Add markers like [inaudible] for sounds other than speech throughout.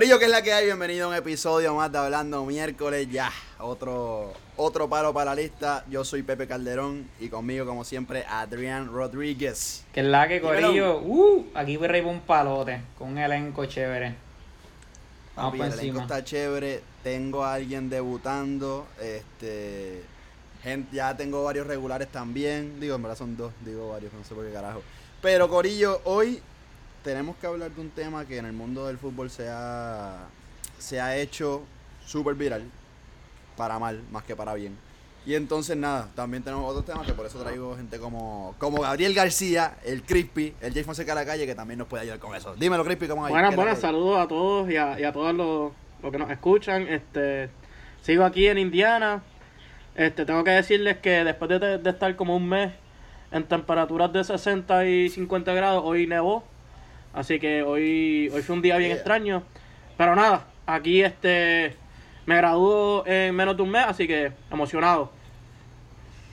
Corillo, que es la que hay? Bienvenido a un episodio más de Hablando Miércoles. Ya, otro, otro palo para la lista. Yo soy Pepe Calderón y conmigo, como siempre, Adrián Rodríguez. Que es la que, Corillo. Uh, aquí voy a un palote con un elenco chévere. Vamos Papi, el elenco encima. está chévere. Tengo a alguien debutando. Este. Gente, ya tengo varios regulares también. Digo, en verdad son dos. Digo varios, no sé por qué carajo. Pero, Corillo, hoy tenemos que hablar de un tema que en el mundo del fútbol se ha, se ha hecho súper viral. Para mal, más que para bien. Y entonces, nada, también tenemos otros temas que por eso traigo gente como, como Gabriel García, el Crispy, el Jay Fonseca de la calle, que también nos puede ayudar con eso. Dímelo, Crispy, ¿cómo hay? Buenas, ¿Qué es la buenas, saludos a todos y a, y a todos los, los que nos escuchan. Este, sigo aquí en Indiana. Este, tengo que decirles que después de, de estar como un mes en temperaturas de 60 y 50 grados, hoy nevó. Así que hoy, hoy fue un día bien Yeah. extraño. Pero nada, aquí este me graduó en menos de un mes, así que emocionado.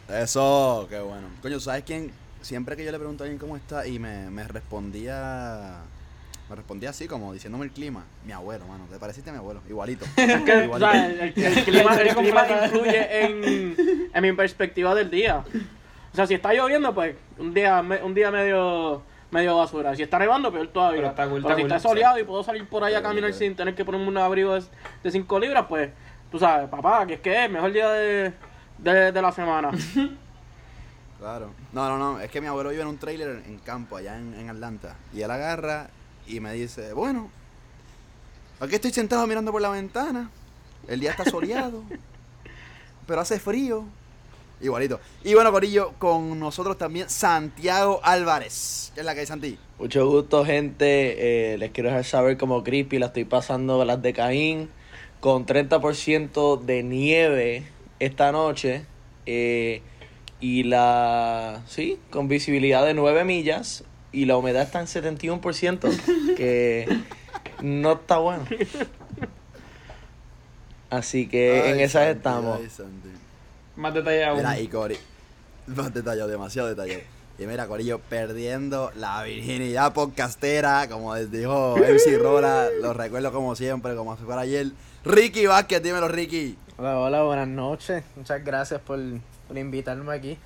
Eso, qué bueno. Coño, ¿sabes quién? Siempre que yo le pregunto a alguien cómo está y me, me respondía. Me respondía así, como diciéndome el clima. Mi abuelo, mano. ¿Te pareciste a mi abuelo? Igualito. [laughs] O sea, el, el [laughs] clima, el clima influye en, en mi perspectiva del día. O sea, si está lloviendo, pues un día me- un día medio medio basura. Si está nevando, peor todavía. Pero está cool, Pero está si cool. está soleado y puedo salir por ahí a caminar sin tener que ponerme un abrigo de 5 libras, pues tú sabes, papá, que es que es mejor día de, de, de la semana. [laughs] Claro. No, no, no. Es que mi abuelo vive en un trailer en campo, allá en, en Atlanta. Y él agarra y me dice: Bueno, aquí estoy sentado mirando por la ventana. El día está soleado. [laughs] pero hace frío. Igualito. Y bueno, Corillo, con nosotros también Santiago Álvarez. ¿Qué es la que hay, Santi? Mucho gusto, gente. Eh, les quiero dejar saber como Crispy la estoy pasando las de Caín con 30% de nieve esta noche. eh, y la. Sí, con visibilidad de 9 millas. Y la humedad está en 71%, [laughs] que no está bueno. Así que Ay, en esas Santi, estamos. ay. Más detallado. Mira, y Cori. Más detallado, demasiado detallado. Y mira, Corillo, perdiendo la virginidad podcastera, como les dijo MC Rola, lo recuerdo como siempre, como si fuera ayer. Ricky Vázquez, dímelo, Ricky. Hola, hola, buenas noches. Muchas gracias por, por invitarme aquí.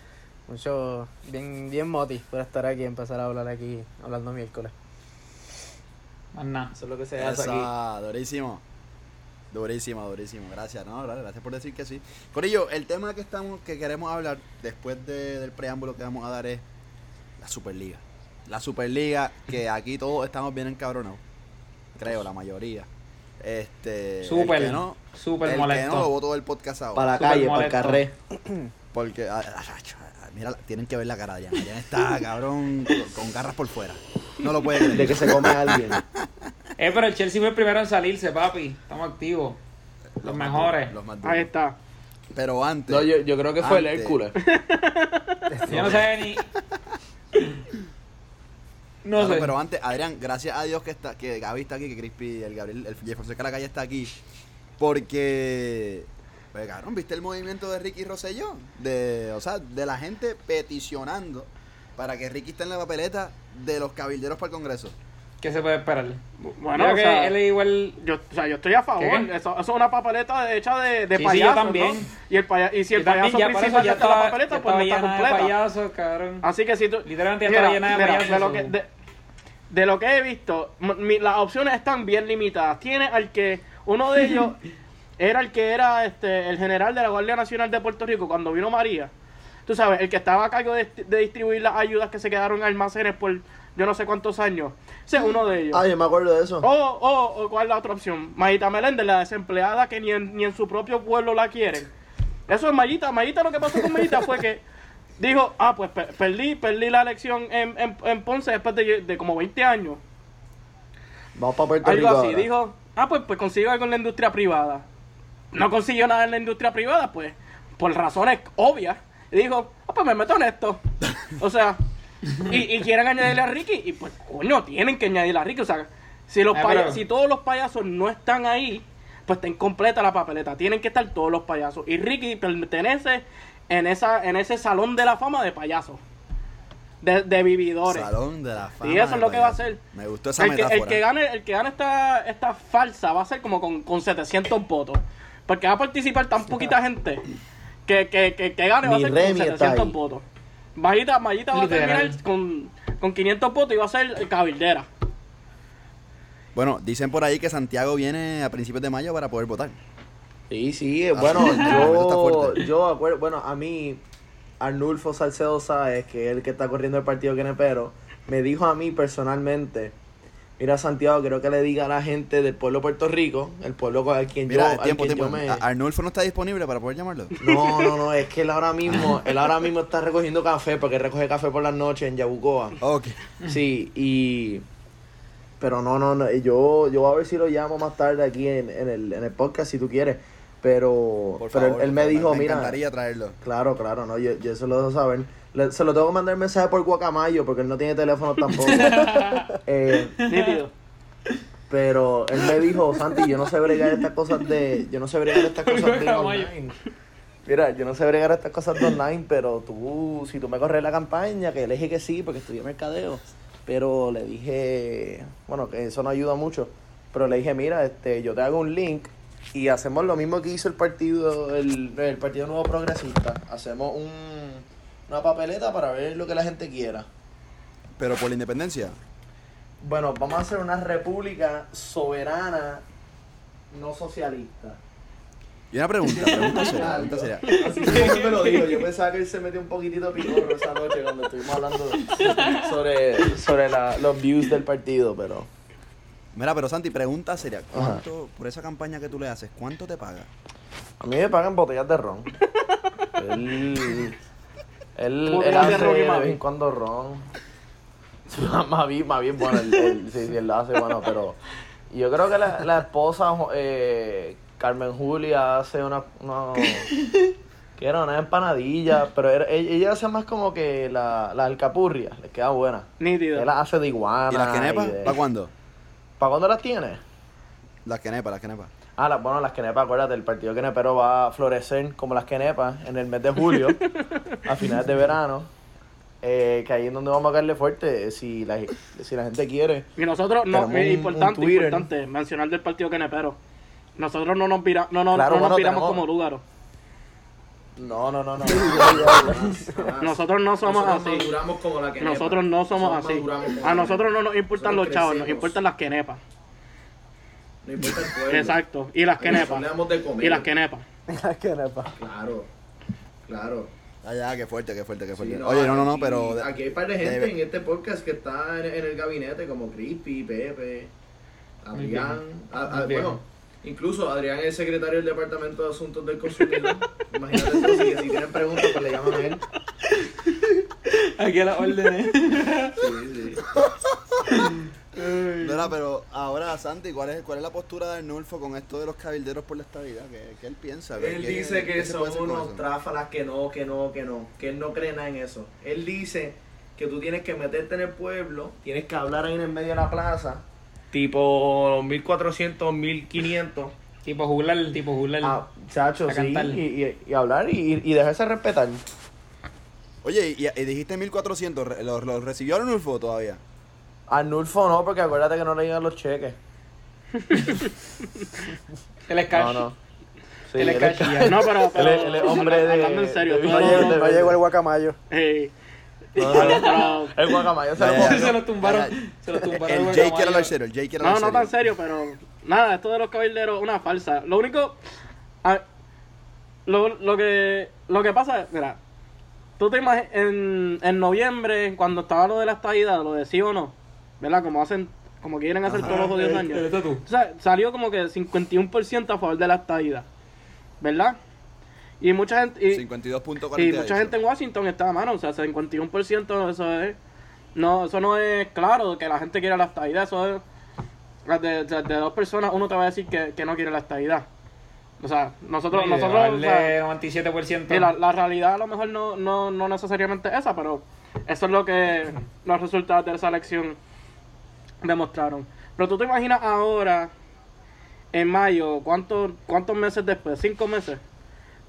Mucho, bien, bien moti por estar aquí, empezar a hablar aquí, hablando miércoles. Más nada. Eso es lo que se hace aquí. Esa, durísimo. Durísimo, durísimo. Gracias, no, Gra- gracias por decir que sí. Corillo, el tema que estamos, que queremos hablar después de- del preámbulo que vamos a dar es la Superliga. La Superliga, que aquí todos estamos bien encabronados. Creo, la mayoría. Este. El que no, súper el que molesto. no lo votó el podcast ahora. Para la calle, para el carré. Porque, ah, ah, ah, mira, tienen que ver la cara de Jan. Jan está, cabrón, con, con garras por fuera. No lo puede creer. De que se come a alguien. [laughs] Eh, pero el Chelsea fue el primero en salirse, papi. Estamos activos. Los más mejores. Los. Ahí está. Pero antes. No, yo, yo creo que fue el. Hércules. [laughs] Yo no sé ni. No Claro, sé. Pero antes, Adrián, gracias a Dios que está, que Gaby está aquí, que Crispy, el Gabriel, el Jeff Fonseca la calle está aquí. Porque, pues, cabrón, ¿viste el movimiento de Ricky Rosselló? De, o sea, de la gente peticionando para que Ricky esté en la papeleta de los cabilderos para el Congreso. ¿Qué se puede esperar? Bueno, o sea, él es igual. Yo, o sea, yo estoy a favor. Eso, eso es una papeleta hecha de, de Sí, sí, yo también. ¿no? Y, el paya- y si el Yo también, payaso eso principal ya está la papeleta, ya pues no está de completa. cabrón. Así que si tú. Literalmente ya estaba llena de payasos, De lo, que, de, de lo que he visto, mi- las opciones están bien limitadas. Tiene al que. Uno de ellos [laughs] era el que era este el general de la Guardia Nacional de Puerto Rico cuando vino María. Tú sabes, el que estaba a cargo de, de distribuir las ayudas que se quedaron en almacenes por yo no sé cuántos años. Ese es uno de ellos. Ah, yo me acuerdo de eso. O, o, o, ¿cuál es la otra opción? Mayita Meléndez, la desempleada que ni en, ni en su propio pueblo la quieren. Eso es Mayita. Mayita lo que pasó con Mayita fue que dijo, ah, pues per- perdí, perdí la elección en, en, en Ponce después de, de como 20 años. Vamos para Puerto Algo Rico así. ahora. Dijo, ah, pues, pues consigo algo en la industria privada. No consiguió nada en la industria privada, pues, por razones obvias. Y dijo, ah, pues me meto en esto. O sea, y, y quieren añadirle a Ricky, y pues, coño, tienen que añadirle a Ricky. O sea, si, los Ah, paya- si todos los payasos no están ahí, pues está incompleta la papeleta. Tienen que estar todos los payasos. Y Ricky pertenece en esa en ese salón de la fama de payasos. de, de vividores. Salón de la fama. Y eso es lo que va a hacer. Me gustó esa El que, metáfora. el que gane, el que gane esta, esta falsa va a ser como con, con 700 votos. Porque va a participar tan [laughs] poquita gente que, que, que, que gane va a ser Remy con está 700 ahí. votos. Mayita, Mayita va a terminar con, con 500 votos y va a ser cabildera. Bueno, dicen por ahí que Santiago viene a principios de mayo para poder votar. Sí, sí, eh, bueno, [laughs] Eso está yo, yo acuerdo, bueno, a mí, Arnulfo Salcedo Sáez, que es el que está corriendo el partido Quenepero, me dijo a mí personalmente, mira Santiago, quiero que le diga a la gente del pueblo de Puerto Rico, el pueblo con- al quien Mira, yo, al tiempo, quien tiempo. yo me... Arnulfo no está disponible para poder llamarlo. [laughs] No, no, no, es que él ahora mismo, él ahora mismo está recogiendo café, porque él recoge café por las noches en Yabucoa. Ok. Sí, y... Pero no, no, no, yo, yo a ver si lo llamo más tarde aquí en, en, el, en el podcast si tú quieres. Pero, Por pero él- favor, él, me favor, dijo, me mira, encantaría traerlo. claro, claro, no, yo, yo se lo dejo saber. Le- se lo tengo que mandar mensaje por Guacamayo porque él no tiene teléfono tampoco. [laughs] Eh, Nítido. pero él me dijo, Santi, yo no sé bregar estas cosas de. Yo no sé bregar estas cosas de online. Mira, yo no sé bregar estas cosas de online, pero tú, si tú me corres la campaña, que le dije que sí, porque estudié mercadeo. Pero le dije, bueno, que eso no ayuda mucho. Pero le dije, mira, este, yo te hago un link y hacemos lo mismo que hizo el partido, el, el Partido Nuevo Progresista. Hacemos un, una papeleta para ver lo que la gente quiera. Pero por la independencia. Bueno, vamos a hacer una república soberana, no socialista. Y una pregunta, pregunta seria, [laughs] pregunta seria. Así como me lo dijo, yo pensaba que él se metió un poquitito picorro esa noche cuando estuvimos hablando sobre, sobre la- los views del partido, pero... Mira, pero Santi, pregunta seria. ¿Cuánto, por esa campaña que tú le haces, cuánto te paga? A mí me pagan botellas de ron. Él, [laughs] él, él hace ron y de Mavi. vez en cuando ron. [laughs] Más bien, más bien bueno, él, él- sí, sí, él lo hace bueno, pero yo creo que la, la esposa, eh, Carmen Julia, hace una, una [laughs] que era una empanadilla, pero era- ella, ella hace más como que la, la alcapurria, le queda buena. Nítido. Él las hace de iguana. ¿Y las quenepas? de- ¿Para cuándo? ¿Para cuándo las tiene? Las quenepas, las quenepas. Ah, las, bueno, las quenepas, acuérdate, el partido quenepero va a florecer como las quenepas en el mes de julio, [laughs] a finales de verano. Eh, que ahí es donde vamos a caerle fuerte, eh, si la, si la gente quiere. Y nosotros, no, es un- importante, mencionar del partido Quenepero. Nosotros no nos, vira, no, no, Claro, no nos tenemos- como Lúgaro. No, no, no, no. Nosotros no somos así. como la. Nosotros no somos Nosotros así. A nosotros no nos importan Nosotros los chavos, nos importan las quenepas. No importa el pueblo. Exacto. Y las quenepas. Y las quenepas. [laughs] Quenepa. Claro, claro. Ah, ya, qué fuerte, qué fuerte, qué fuerte. Sí, Oye, no, no, no, pero... de- Aquí hay un par de gente en este podcast que está en, en el gabinete, como Crispy, Pepe, Adrián. a- a- Muy bien. bueno, incluso Adrián es secretario del Departamento de Asuntos del Consumidor. [laughs] Imagínate entonces que si tienen preguntas, pues le llaman a él. Aquí a las órdenes. Sí, sí. [laughs] Mira, pero ahora, Santi, ¿cuál es, ¿cuál es la postura de Arnulfo con esto de los cabilderos por la estabilidad? ¿Qué, qué él piensa? ¿Qué- Él qué- dice qué que son unos tráfalas que no, que no, que no, que él no cree nada en eso. Él dice que tú tienes que meterte en el pueblo, tienes que hablar ahí en el medio de la plaza, tipo 1400, 1500. tipo juglar, tipo juglar. Ah, chacho, A sí, y, y- y hablar y, y dejarse respetar. Oye, y, y dijiste 1400, ¿re- ¿lo, lo recibió Arnulfo todavía? Arnulfo no, porque acuérdate que no le llegan los cheques. [laughs] El es cash. No, no. Sí, Él es él es cash. cash. No, pero, [laughs] pero es hombre de- hablando en serio, de todo- Valle No, de- no llegó el guacamayo. eh, No, no, [laughs] pero- El guacamayo se lo se lo tumbaron. Se lo tumbaron. El Jake era lo serio, el Jake era no, lo no tan serio, pero nada, esto de los cabilderos una falsa. Lo único, a- lo, lo que lo que pasa, es, mira, tú te imaginas en, en noviembre cuando estaba lo de la estadidad, lo de sí o no, ¿verdad? Como hacen, como quieren hacer Ajá. todos los jodidos El- años. estatus. O sea, salió como que 51% a favor de la estadidad, ¿verdad? Y mucha gente y, 52.48. y mucha gente en Washington está a mano, o sea, 51% eso es no, eso no es claro que la gente quiere la estadidad, eso es de, de- de dos personas uno te va a decir que, que no quiere la estadidad. O sea, nosotros, Sí, nosotros, o sea, darle 97%. y la, la realidad a lo mejor no, no, no necesariamente es esa, pero eso es lo que los resultados de esa elección demostraron. Pero tú te imaginas ahora, en mayo, ¿cuántos, cuántos meses después? ¿Cinco meses?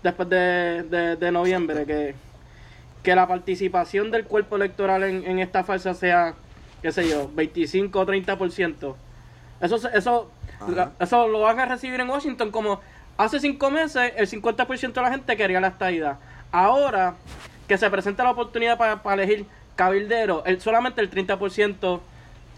Después de, de, de noviembre, que, que la participación del cuerpo electoral en, en esta farsa sea, qué sé yo, 25 o 30%. Eso, eso, la- eso lo van a recibir en Washington como hace cinco meses el 50% de la gente quería la estadidad. Ahora que se presenta la oportunidad para, elegir cabildero, el, solamente el 30%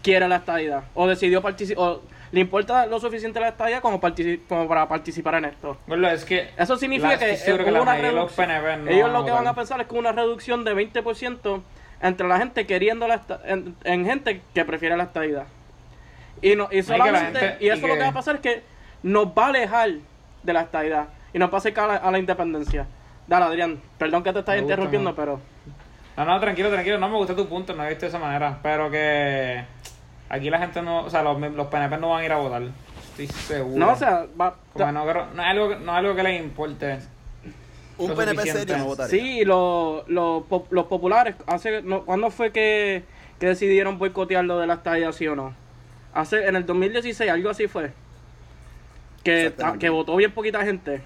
quiere la estadidad o decidió participar, le importa lo suficiente la estadidad como, partici- como para participar en esto. Bueno, es que. Eso significa que, hubo una reducción. No Ellos lo que van a pensar es que una reducción de 20% entre la gente queriendo la en, en gente que prefiere la estadidad. Y, no, y solamente, gente- y eso y lo que va a pasar es que nos va a alejar de la estadidad y nos va a acercar a la, a la independencia. Dale, Adrián, perdón que te estás interrumpiendo, pero No, no, tranquilo, tranquilo. No me gusta tu punto, no he visto de esa manera. Pero que. Aquí la gente no. O sea, los, los PNP no van a ir a votar. Estoy seguro. no, o sea, va, Porque no, creo- no es algo, que- no es algo que les importe. Un Lo PNP suficiente. serio no votaría. Sí, los los los populares, hace, no, ¿cuándo fue que, que decidieron boicotear lo de la estadía, sí o no? Hace, en el 2016, algo así fue. Que, que votó bien poquita gente.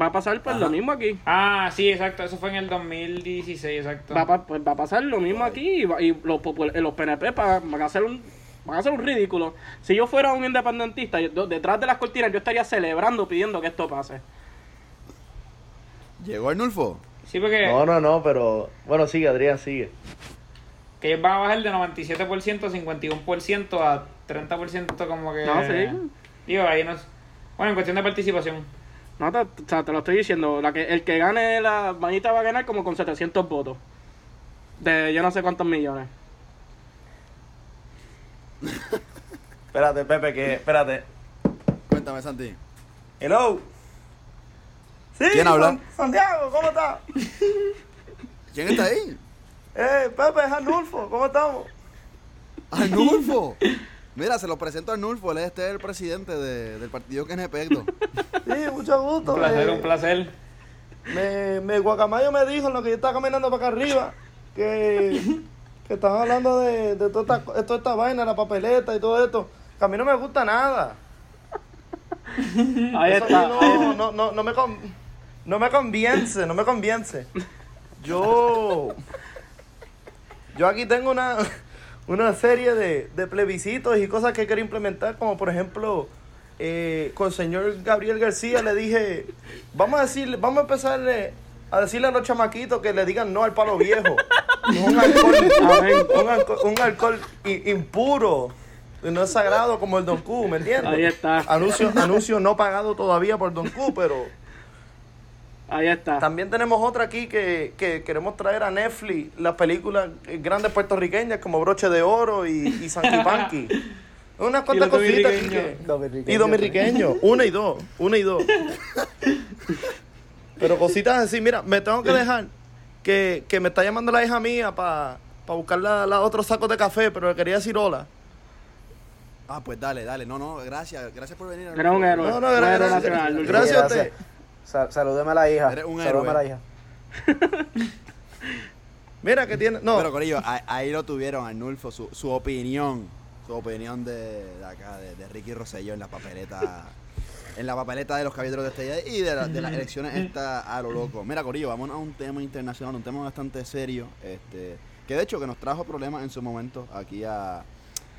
Va a pasar pues Ajá. lo mismo aquí. Ah, sí, exacto. Eso fue en el 2016, exacto. Va, a pues va a pasar lo mismo aquí y, va- y los, eh, los PNP van a hacer un van a hacer un ridículo. Si yo fuera un independentista, yo- detrás de las cortinas yo estaría celebrando pidiendo que esto pase. ¿Llegó el Nulfo? Sí, porque No, no, no, pero. Bueno, sigue, Adrián, sigue. que ellos van a bajar de 97% a 51% a 30% como que... No, sí. Digo, ahí no es... Bueno, en cuestión de participación. No, te, o sea, te lo estoy diciendo. La que, el que gane la manita va a ganar como con 700 votos. De yo no sé cuántos millones. [laughs] Espérate, Pepe, que. Espérate. Cuéntame, Santi. Hello. Sí, ¿Quién habla? San- Santiago, ¿cómo estás? [laughs] ¿Quién está ahí? Eh, Pepe, es Arnulfo, ¿cómo estamos? ¡Arnulfo! [laughs] Mira, se lo presento a Arnulfo. Él es este el presidente de- del partido Kenepecto. [laughs] Sí, mucho gusto. Un placer, eh, un placer. Me, me Guacamayo me dijo en lo que yo estaba caminando para acá arriba que, que estaban hablando de, de toda, esta, de toda esta vaina, la papeleta y todo esto. Que a mí no me gusta nada. [laughs] Ahí Eso está. no, no, no, no me con- no me convience, no me convience. Yo. Yo aquí tengo una, una serie de, de plebiscitos y cosas que quiero implementar, como por ejemplo, eh, con el señor Gabriel García le dije, vamos a decirle, vamos a empezarle a decirle a los chamaquitos que le digan no al palo viejo. un alcohol, un alcohol, un alcohol i- impuro. No es sagrado como el Don Q, ¿me entiendes? Ahí está. Anuncio, anuncio no pagado todavía por Don Q, pero Ahí está. también tenemos otra aquí que, que queremos traer a Netflix, las películas grandes puertorriqueñas como Broche de Oro y, y Sanky [laughs] Panky. Unas cuantas cositas aquí. Y dominiqueño, una y dos, una y dos. [laughs] Pero cositas así, mira, me tengo que dejar que, que me está llamando la hija mía para buscar la, la otros sacos de café, pero le quería decir hola. Ah, pues dale, dale. No, no, gracias. Gracias por venir. Era un héroe. No, no, un gracias, héroe gracias. nacional. Dulce. Gracias a usted. Sa- salúdeme a la hija. Eres un Salúdeme a la héroe. hija. [laughs] Mira que tiene... No, Pero, Corillo, ahí, ahí lo tuvieron, Arnulfo, su, su opinión. Su opinión de, de acá, de, de Ricky Rosselló en la papeleta. En la papeleta de los caballeros de Estella y de, la- de las elecciones está a lo loco. Mira, Corillo, vamos a un tema internacional, un tema bastante serio. Este, que de hecho que nos trajo problemas en su momento aquí a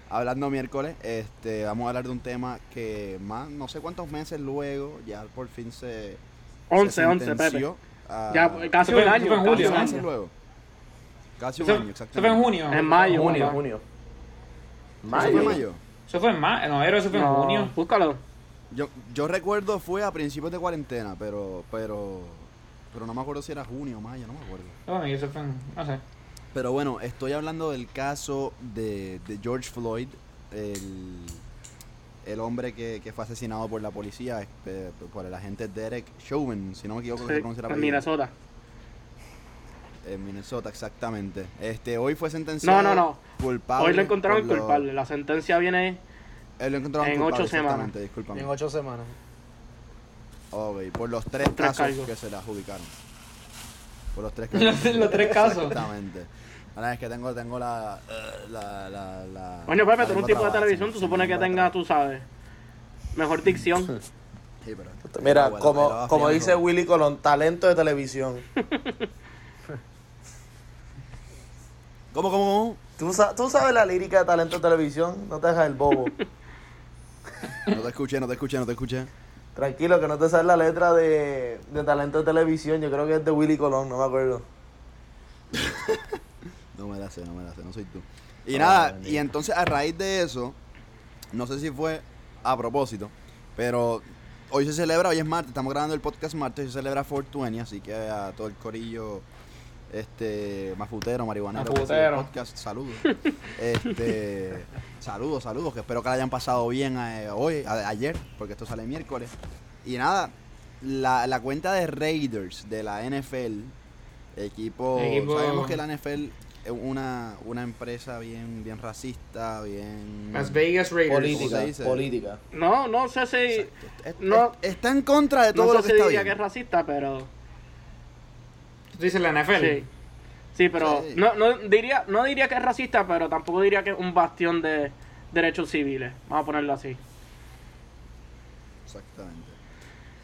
hablando miércoles. Este, vamos a hablar de un tema que más, no sé cuántos meses luego, ya por fin se. 11, se 11, Pepe. a- Ya, casi Eso un año. eso fue en casi julio, un ¿no? meses año. luego. Casi un Eso, año, eso exactamente. fue en junio. En mayo. junio, junio. ¿Eso fue en mayo? Eso fue en mayo. No, era eso fue en junio. Búscalo. Yo, yo recuerdo fue a principios de cuarentena, pero, pero, pero no me acuerdo si era junio o mayo, no me acuerdo. Bueno, y eso fue en, no sé. Pero bueno, estoy hablando del caso de, de George Floyd, el, el hombre que, que fue asesinado por la policía, eh, por el agente Derek Chauvin, si no me equivoco que se pronuncia en. Minnesota. En Minnesota, exactamente. Este, hoy fue sentenciado No, no, no. culpable. Hoy lo encontraron lo- culpable. La sentencia viene Él lo encontraron en culpable, ocho semanas. En ocho semanas. Ok, por los tres Tres casos cargos. que se le adjudicaron. Por los tres [laughs] Los- los tres casos. Exactamente. Ahora es que tengo, tengo la, eh, la, la, la- Coño, Pepe, tú eres un tipo de televisión, tú supones que me tenga, va tú sabes, mejor dicción. [laughs] Sí, pero- Mira, como, bueno, como dice mejor. Willy Colón, talento de televisión. [laughs] ¿Cómo, cómo, cómo? ¿Tú, sa- tú sabes la lírica de talento de televisión, no te dejas el bobo. [laughs] No te escuché, no te escuché, no te escuché. Tranquilo, que no te sabes la letra de, de talento de televisión. Yo creo que es de Willy Colón, no me acuerdo. No me la sé, no me la sé, no soy tú. Y Ah, nada, bendito. y entonces a raíz de eso, no sé si fue a propósito, pero hoy se celebra, hoy es martes, estamos grabando el podcast martes, se celebra 420, así que a todo el corillo este mafutero, marihuanero, que sigue el Mafutero. podcast, saludos. [laughs] Este, saludos, saludos, que espero que la hayan pasado bien eh, hoy, a- ayer, porque esto sale miércoles. Y nada, la, la cuenta de Raiders de la NFL, equipo, Equipo- sabemos que la NFL una, una empresa bien, bien racista, bien... Las Vegas Raiders. Política, política. No, no sé si. Es- no- es- está en contra de todo No lo sé que si está diría bien. que es racista, pero. Tú dices la NFL. Sí. Sí, pero Sí. No, no, diría, no diría que es racista, pero tampoco diría que es un bastión de derechos civiles. Vamos a ponerlo así. Exactamente.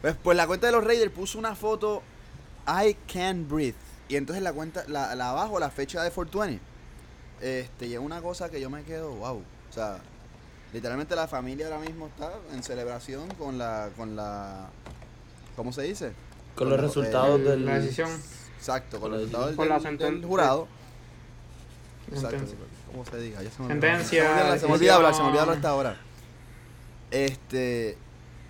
Pues, pues la cuenta de los Raiders puso una foto I can't breathe. Y entonces la cuenta, la, la abajo, la fecha de 420. Este, y es una cosa que yo me quedo, wow. O sea, literalmente la familia ahora mismo está en celebración con la, con la, ¿cómo se dice? Con los lo- resultados El- del... La decisión. Exacto, con Con los resultados del, Con la del- jurado. Exacto. sentencia. ¿Cómo se diga? Ya se me olvidó. Sentencia, Se me olvida, se me olvida decisión. hablar, se me olvida hablar hasta ahora. Este.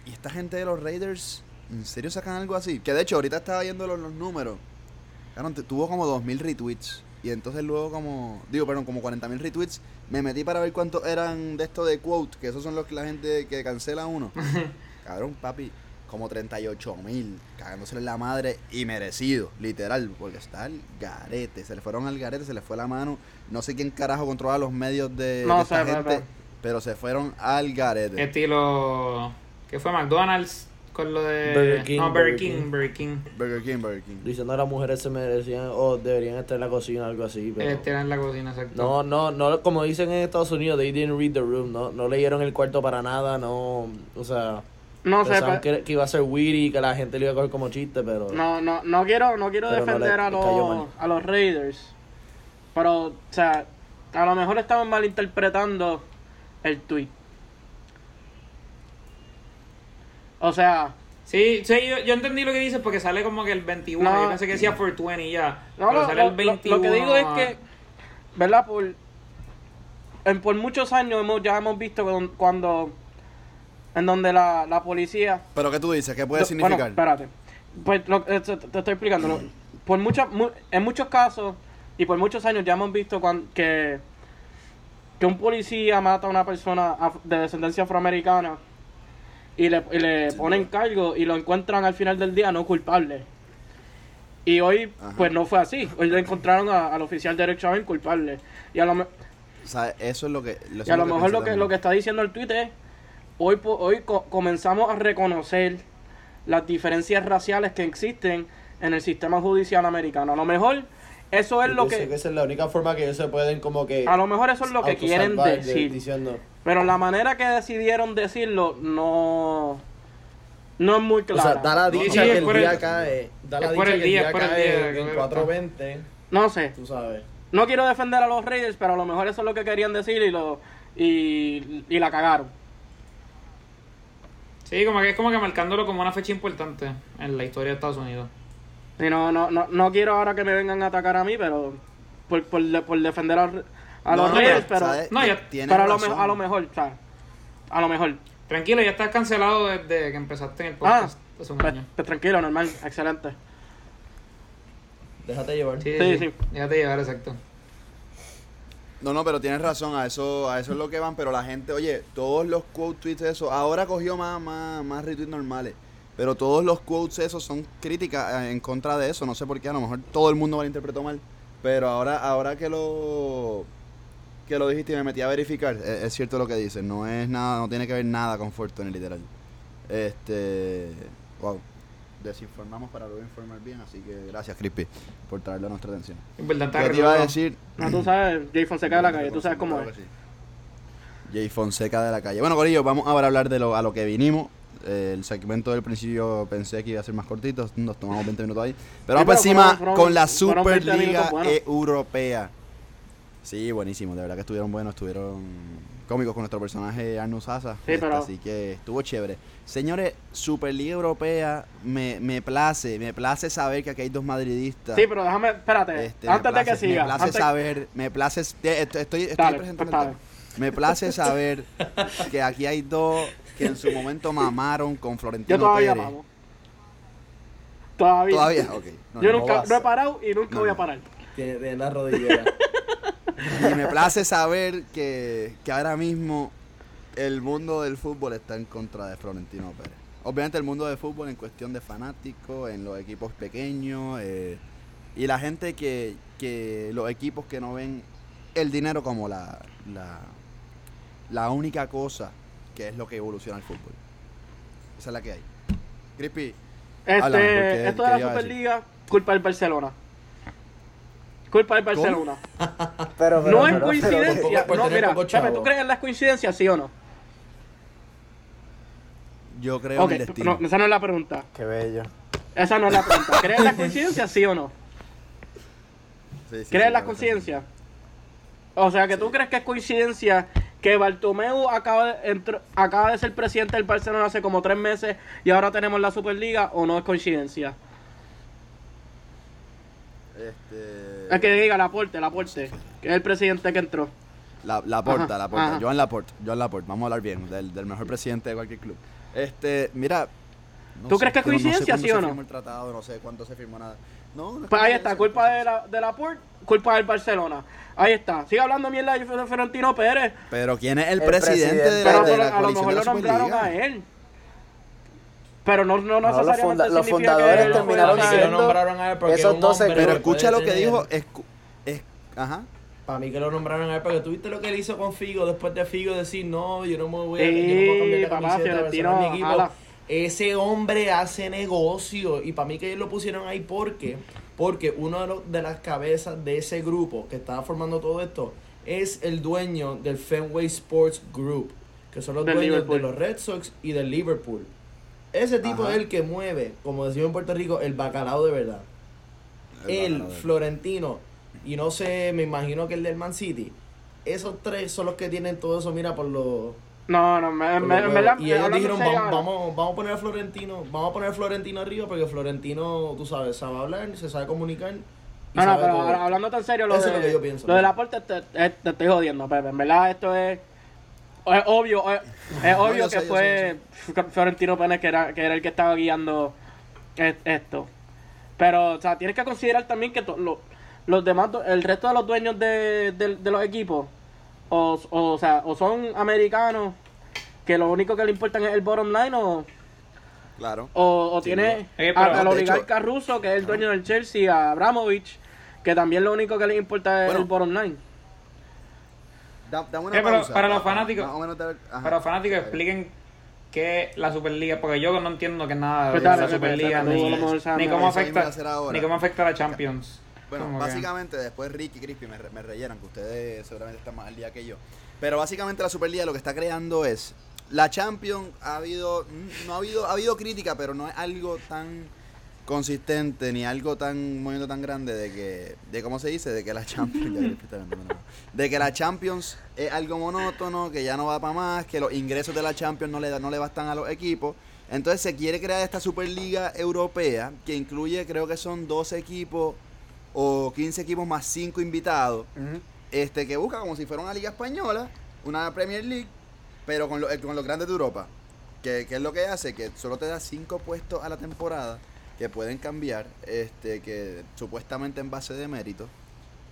Y esta gente de los Raiders, ¿en serio sacan algo así? Que de hecho, ahorita estaba viendo los, los números. Claro, tuvo como 2.000 retweets. Y entonces luego como, digo, perdón, como 40.000 retweets. Me metí para ver cuántos eran de esto de quote, que esos son los que la gente que cancela uno. [laughs] Cabrón, papi, como 38.000, cagándosele la madre y merecido, literal, porque está al garete. Se le fueron al garete, se le fue la mano. No sé quién carajo controla los medios de, No de esta sé, gente, pero se fueron al garete. Estilo. ¿Qué fue McDonald's? Con lo de. Burger King, no, Burger Burger King, King. Burger King. Burger King, Burger King. Diciendo que las mujeres se merecían o deberían estar en la cocina algo así, pero... Era en la cocina, exacto. No, no, no, como dicen en Estados Unidos, they didn't read the room, no, no leyeron el cuarto para nada, no, o sea, No sé, que, que iba a ser weird que la gente lo iba a coger como chiste, pero... no, no, no quiero, no quiero no defender le- a, le los, a los Raiders. Pero, o sea, a lo mejor estaban malinterpretando el tweet. O sea, Sí, sí yo, yo entendí lo que dices porque sale como que el 21. No. yo pensé que decía 420 ya. No, pero no, sale lo, el lo- 21. lo que digo es que, ¿verdad? Por, en, por muchos años hemos, ya hemos visto cuando, cuando- en donde la, la policía... Pero ¿qué tú dices? ¿Qué puede lo- significar? Bueno, espérate. Pues lo- eh, te, te estoy explicando. Lo- Por muchas, mu- en muchos casos y por muchos años ya hemos visto cuan- que, que un policía mata a una persona af- de descendencia afroamericana y le, y le ponen cargo y lo encuentran al final del día no culpable. Y hoy, Ajá. pues no fue así. Hoy le encontraron a- al oficial derechamente culpable. Y a lo, O sea, eso es lo que... y a lo que mejor lo que, también. lo que está diciendo el tweet es, hoy, po- hoy co- comenzamos a reconocer las diferencias raciales que existen en el sistema judicial americano. A lo mejor eso es Yo lo que... esa es la única forma que ellos se pueden como que... A lo mejor eso es lo que quieren decir. Diciendo, Pero la manera que decidieron decirlo no... No es muy o clara. sea, da la dicha sí, que el día el- cae, da la dicha el que el día, por el cae día, en correcto. 420, No sé. tú sabes. No quiero defender a los Raiders, pero a lo mejor eso es lo que querían decir y lo y, y la cagaron. Sí, como que es como que marcándolo como una fecha importante en la historia de Estados Unidos. Y no, no, no, no quiero ahora que me vengan a atacar a mí, pero por, por, por defender a, a No, los no, Raiders, pero, pero, ¿sabes? no, ya- pero a, lo, me- a lo mejor, o sea, a lo mejor. Tranquilo, ya estás cancelado desde que empezaste en el podcast hace un Pues, año. pues tranquilo, normal, excelente. Déjate llevar. Sí, Sí, sí, sí. Déjate llevar, exacto. No, no, pero tienes razón, a eso, a eso es lo que van, pero la gente, oye, todos los quote tweets eso, ahora cogió más, más, más retweets normales, pero todos los quotes esos son críticas eh, en contra de eso, no sé por qué, a lo mejor todo el mundo me lo interpretó mal, pero ahora, ahora que lo que lo dijiste y me metí a verificar, es, es cierto lo que dices, no es nada, no tiene que ver nada con Fortune literal. Este, wow, desinformamos para luego informar bien, así que gracias Crispy por traerlo a nuestra atención. ¿Qué te iba a decir? No, tú sabes, Jay Fonseca de la calle, tú sabes cómo es. Jay Fonseca de la calle. Bueno, Corillo, vamos ahora a hablar de lo, a lo que vinimos. Eh, el segmento del principio pensé que iba a ser más cortito, nos tomamos 20 minutos ahí. Pero Sí, vamos por pero encima fueron- con la fueron 20 Superliga. Europea. Sí, buenísimo, de verdad que estuvieron buenos, estuvieron cómicos con nuestro personaje Arnus Sasa. Sí, este, pero- Así que estuvo chévere. Señores, Superliga Europea, me, me place, me place saber que aquí hay dos madridistas. Sí, pero déjame, espérate, Este, antes de que siga. Me place antes- saber, me place, estoy, estoy, estoy Dale, presentando pues, el. Me place saber que aquí hay dos que en su momento mamaron con Florentino Yo todavía Pérez. mamo. Todavía. Todavía, ok. No, Yo no. nunca, vas no he parado y nunca No, voy a parar. Tiene, tiene la rodillera. [laughs] Y me place saber que, que ahora mismo el mundo del fútbol está en contra de Florentino Pérez. Obviamente el mundo del fútbol en cuestión de fanáticos, en los equipos pequeños, eh, y la gente que, que los equipos que no ven el dinero como la, la, la única cosa que es lo que evoluciona el fútbol. Esa es la que hay. Crispy, Este, Háblame, esto de ¿qué la? Superliga, culpa del Barcelona. Culpa del. Barcelona. [laughs] Pero, pero, no es coincidencia. por no, mira. ¿tú crees en las coincidencias, sí o no? yo creo Ok, en el destino. no, esa no es la pregunta. Qué bello. Esa no es la pregunta. [laughs] ¿Crees en las coincidencias, sí o no? Sí, sí, ¿Crees sí, en las coincidencias? O sea, que tú crees que es coincidencia que Bartomeu acaba de, acaba de ser presidente del Barcelona hace como tres meses y ahora tenemos la Superliga o no es coincidencia? Este... Es que diga Laporte, Laporte, que es el presidente que entró. La, la porta, Ajá, la porta. ajá. Joan Laporte, Joan Laporte. Vamos a hablar bien del, del mejor presidente de cualquier club. Este, mira. no ¿Tú sé, crees que es no- no sé coincidencia, cuándo sí o se no? firmó el tratado, no sé cuánto se firmó nada. No, no es Pues ahí está, culpa de la, de Laporte, culpa del Barcelona. Ahí está. Sigue hablando mierda de Florentino Pérez, Pero ¿quién es el, El presidente, presidente. de la, pero de tú- la a lo mejor de lo la nombraron a él. Pero no, no, No, los necesariamente funda- los fundadores que terminaron siendo nombraron a él porque esos es un 12 hombre Pero escucha lo que tener- dijo. escu- es, ajá. Para mí que lo nombraron a él, porque tuviste lo que él hizo con Figo después de Figo decir, no, yo no me voy a, yo no voy a cambiar de Sí, papá, camiseta, es mi equipo. Ese hombre hace negocio y para mí que ellos lo pusieron ahí porque porque uno de, los- de las cabezas de ese grupo que estaba formando todo esto es el dueño del Fenway Sports Group, que son los Del dueños Liverpool. de los Red Sox y del Liverpool. Ese tipo Ajá. es el que mueve, como decimos en Puerto Rico, el bacalao de verdad. El Florentino y no sé, me imagino que el del Man City. Esos tres son los que tienen todo eso, mira, por los... No, no, me, me, verdad, huevos. y ellos dijeron, vamos, ahora, vamos, vamos a poner a Florentino, vamos a poner a Florentino arriba porque Florentino, tú sabes, sabe hablar, se sabe comunicar. y No, no, pero todo. hablando en serio, lo Eso de, es lo que yo pienso. lo del aporte te, te- te estoy jodiendo, Pepe. En verdad, esto es, es obvio, es, es obvio que sé, fue Florentino Pérez que era, que era el que estaba guiando es- esto. Pero, o sea, tienes que considerar también que to- lo- los demás, el resto de los dueños de, de- de los equipos, o, o, o sea, o son americanos, que lo único que le importan es el bottom line, o, Claro. o, o Sí, tiene. Eh, al oligarca ruso, que es el dueño del Chelsea, a Abramovich, que también lo único que le importa es Bueno. el bottom line. Da- dame una Eh, pero pausa, para los fanáticos- más o menos ajá. Para los fanáticos, expliquen qué la Superliga, porque yo no entiendo que nada Pues de la Pepe, Superliga, ni, cómo afecta, ni cómo afecta a la Champions. Bueno, que- básicamente después Ricky y Crispy me, me rellenan, que ustedes seguramente están más al día que yo. Pero básicamente la Superliga lo que está creando es la Champions ha habido mm, no ha habido ha habido crítica, pero no es algo tan consistente ni algo tan un movimiento tan grande de que de cómo se dice de que la Champions de que la Champions es algo monótono, que ya no va para más, que los ingresos de la Champions no le da- no le bastan a los equipos. Entonces se quiere crear esta Superliga Europea que incluye creo que son 12 equipos o 15 equipos más 5 invitados, este que busca como si fuera una liga española, una Premier League, pero con, lo- eh, con los grandes de Europa. Que, que es lo que hace que solo te da 5 puestos a la temporada que pueden cambiar, este que supuestamente en base de mérito.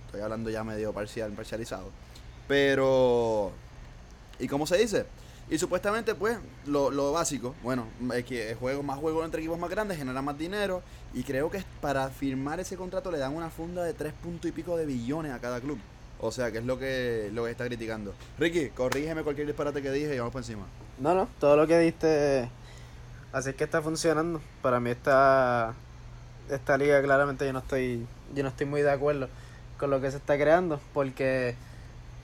Estoy hablando ya medio parcial, parcializado. Pero ¿y cómo se dice? Y supuestamente, pues, lo, lo básico, bueno, es que juego, más juegos entre equipos más grandes genera más dinero. Y creo que para firmar ese contrato le dan una funda de tres puntos y pico de billones a cada club. O sea, que es lo que, lo que está criticando. Ricky, corrígeme cualquier disparate que dije y vamos por encima. No, no, todo lo que diste, así que está funcionando. Para mí esta, esta liga claramente yo no estoy, yo no estoy muy de acuerdo con lo que se está creando, porque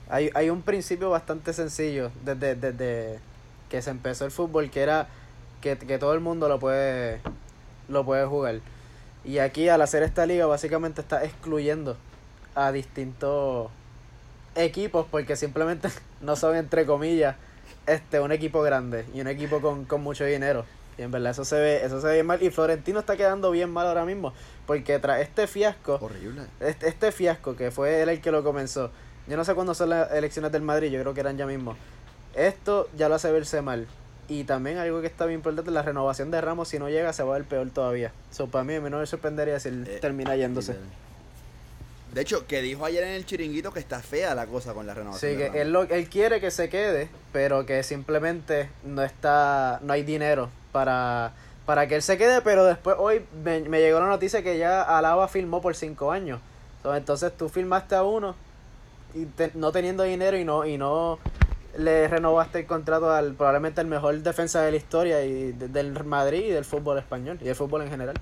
hay, hay un principio bastante sencillo desde, desde que se empezó el fútbol, que era que, que todo el mundo lo puede, lo puede jugar. Y aquí al hacer esta liga básicamente está excluyendo a distintos equipos porque simplemente [laughs] no son, entre comillas, este un equipo grande y un equipo con, con mucho dinero. Y en verdad eso se ve, eso se ve bien mal. Y Florentino está quedando bien mal ahora mismo. Porque tras este fiasco, Horrible. este, este fiasco que fue él el que lo comenzó. Yo no sé cuándo son las elecciones del Madrid, yo creo que eran ya mismo. Esto ya lo hace verse mal. Y también algo que está bien importante, la renovación de Ramos, si no llega, se va a ver peor todavía. So, para mí, a mí no me sorprendería si él Eh, termina yéndose. De hecho, que dijo ayer en el chiringuito que está fea la cosa con la renovación. Sí, que él, lo, él quiere que se quede, pero que simplemente no está, no hay dinero para, para que él se quede, pero después hoy me, me llegó la noticia que ya Alaba firmó por cinco años. Entonces tú firmaste a uno y te- no teniendo dinero y no y no le renovaste el contrato al probablemente el mejor defensa de la historia y de- del Madrid y del fútbol español y del fútbol en general.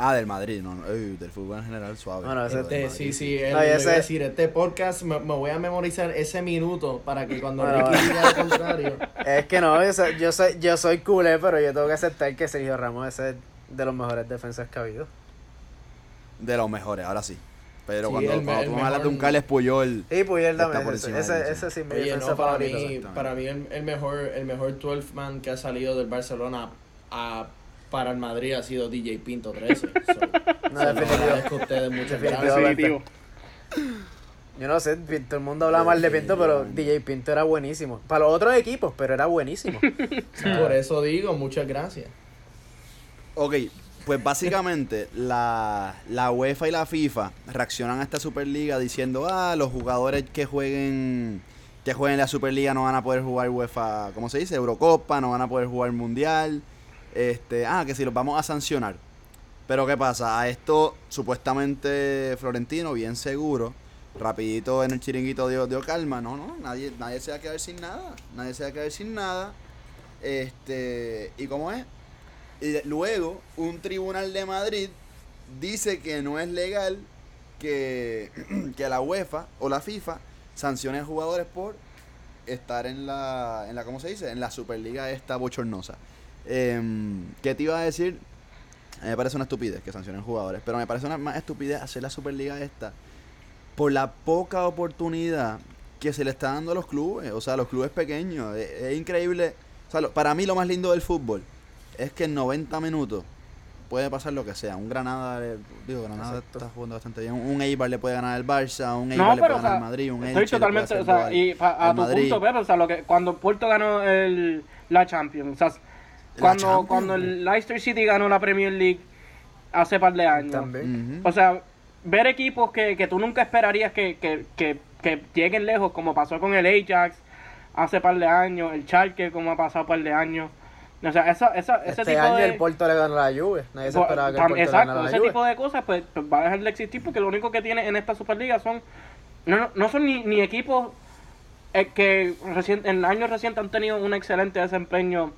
Ah, del Madrid, no, no, ey, del fútbol en general suave. Bueno, ese- Este, sí, sí, él, No, ese- decir, este podcast me, me voy a memorizar ese minuto para que cuando Bueno, Ricky diga lo contrario. [laughs] Es que no, yo soy, yo soy, yo soy culé, pero yo tengo que aceptar que Sergio Ramos es el de los mejores defensas que ha habido. De los mejores, ahora sí. Pero Sí, cuando, el me- cuando el tú me hablas de un Carles Puyol, Y Puyol también, ese, ese, sí mi Oye, no, para favorito. mí, para mí el, el mejor el mejor 12 man que ha salido del Barcelona a, para el Madrid ha sido DJ Pinto 13. So, [laughs] No, definitivo. ustedes muchas gracias. Yo no sé, todo el mundo habla mal de Pinto, pero DJ Pinto era buenísimo. Para los otros equipos, pero era buenísimo. [laughs] Por eso digo, muchas gracias. Ok, pues básicamente la, la UEFA y la FIFA reaccionan a esta Superliga diciendo, ah, los jugadores que jueguen que jueguen la Superliga no van a poder jugar UEFA, ¿cómo se dice? Eurocopa, no van a poder jugar Mundial. Este, ah, que si los vamos a sancionar. Pero ¿qué pasa? A esto supuestamente Florentino, bien seguro, rapidito en el chiringuito dio, dio calma. No, no, nadie, nadie se va a quedar sin nada. Nadie se va a quedar sin nada. Este, ¿y cómo es? Y luego, un tribunal de Madrid dice que no es legal que, [clears throat] que la UEFA o la FIFA sancione a jugadores por estar en la, en la ¿cómo se dice? En la Superliga esta bochornosa. Em, ¿Qué te iba a decir? A mí me parece una estupidez que sancionen jugadores, pero me parece una más estupidez hacer la Superliga esta por la poca oportunidad que se le está dando a los clubes, o sea, a los clubes pequeños. Es, es increíble. O sea, lo- para mí lo más lindo del fútbol es que en 90 minutos puede pasar lo que sea. Un Granada, le- digo, Granada Exacto. está jugando bastante bien. Un Eibar le puede ganar al Barça, un Eibar No, le pero puede o ganar al Madrid, un estoy le puede totalmente, o sea, y a tu Madrid. punto, Pepe, o sea, lo que, cuando Porto ganó el, la Champions, o sea, cuando, cuando el Leicester City ganó la Premier League hace par de años, También. O sea, ver equipos que, que tú nunca esperarías que, que, que, que lleguen lejos, como pasó con el Ajax hace par de años, el Schalke, como ha pasado par de años, o sea, esa, esa, ese Este tipo año de... el Porto le ganó la Juve. Nadie se esperaba que el le Exacto, ganara a la ese Juve. tipo de cosas pues, pues, va a dejar de existir porque lo único que tiene en esta Superliga son no, no, no son ni, ni equipos eh, que recien- en años recientes han tenido un excelente desempeño